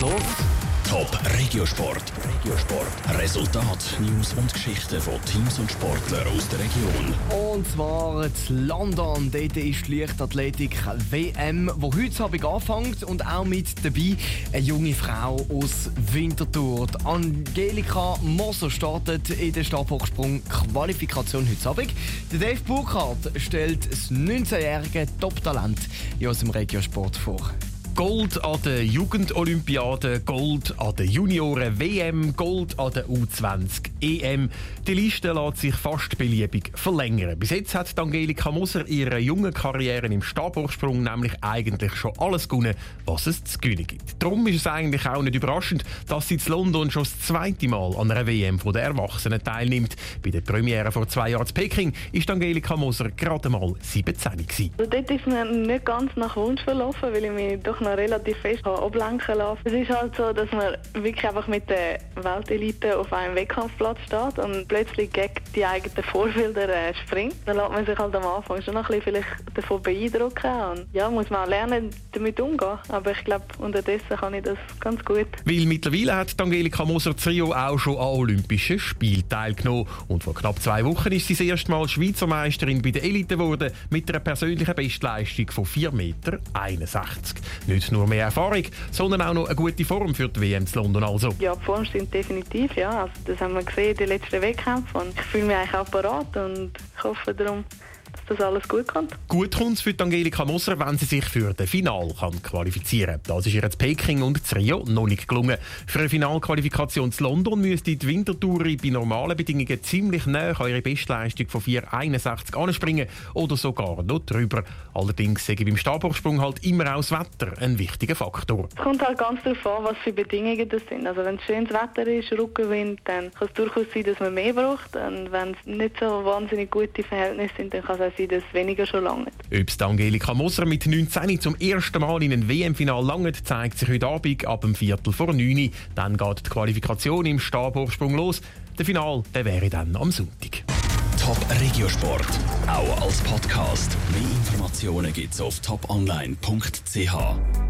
los? Top Regiosport. Regiosport. Resultat, News und Geschichten von Teams und Sportlern aus der Region. Und zwar in London. Dort ist die Leichtathletik WM, wo heute Abend anfängt. Und auch mit dabei eine junge Frau aus Winterthur. Die Angelika Moser startet in der Stabhochsprung-Qualifikation heute Abend. Der Dave Burkhardt stellt das 19-jährige Top-Talent in unserem Regiosport vor. Gold an der Jugendolympiade, Gold an der Junioren-WM, Gold an der U20-EM. Die Liste lässt sich fast beliebig verlängern. Bis jetzt hat Angelika Moser ihre jungen Karriere im Stabhochsprung nämlich eigentlich schon alles gewonnen, was es zu gewinnen gibt. Darum ist es eigentlich auch nicht überraschend, dass sie in London schon das zweite Mal an einer WM der Erwachsenen teilnimmt. Bei der Premiere vor zwei Jahren in Peking ist Angelika Moser gerade mal 17 gewesen. Also dort ist mir nicht ganz nach Wunsch verlaufen, weil ich mich doch noch relativ fest ablenken lassen. Es ist halt so, dass man wirklich einfach mit der Weltelite auf einem Wettkampfplatz steht und plötzlich gegen die eigenen Vorbilder äh, springt. Dann lässt man sich halt am Anfang schon ein bisschen vielleicht davon beeindrucken und ja, muss man auch lernen, damit umzugehen. Aber ich glaube, unterdessen kann ich das ganz gut. Weil mittlerweile hat Angelika Moser Trio auch schon an Olympischen Spielen teilgenommen und vor knapp zwei Wochen ist sie das erste Mal Schweizer Meisterin bei der Elite geworden mit einer persönlichen Bestleistung von 4,61 Meter. Nicht nur mehr Erfahrung, sondern auch noch eine gute Form für die WM zu London also. Ja, die Form stimmt definitiv, ja. Also das haben wir gesehen, die letzten Wettkämpfe und ich fühle mich eigentlich auch parat und ich hoffe darum, dass das alles gut kommt. Gut kommt es für Angelika Moser, wenn sie sich für das Final kann qualifizieren kann. Das ist ihr in Peking und Rio noch nicht gelungen. Für eine Finalqualifikation zu London müsste die Wintertour bei normalen Bedingungen ziemlich näher an ihre Bestleistung von 4,61 anspringen oder sogar noch drüber. Allerdings sehe ich beim Stabhochsprung halt immer auch das Wetter ein wichtiger Faktor. Es kommt halt ganz darauf an, was für Bedingungen das sind. Also wenn es schönes Wetter ist, Rückenwind, dann kann es durchaus sein, dass man mehr braucht. Und wenn es nicht so wahnsinnig gute Verhältnisse sind, dann kann es auch sein, dass es weniger schon lange. Ob es Angelika Moser mit 19 zum ersten Mal in ein WM-Final langt, zeigt sich heute Abend ab dem Viertel vor 9 Dann geht die Qualifikation im Stabhochsprung los. Der Final der wäre dann am Sonntag. Top Regiosport, auch als Podcast. Mehr Informationen gibt's auf toponline.ch.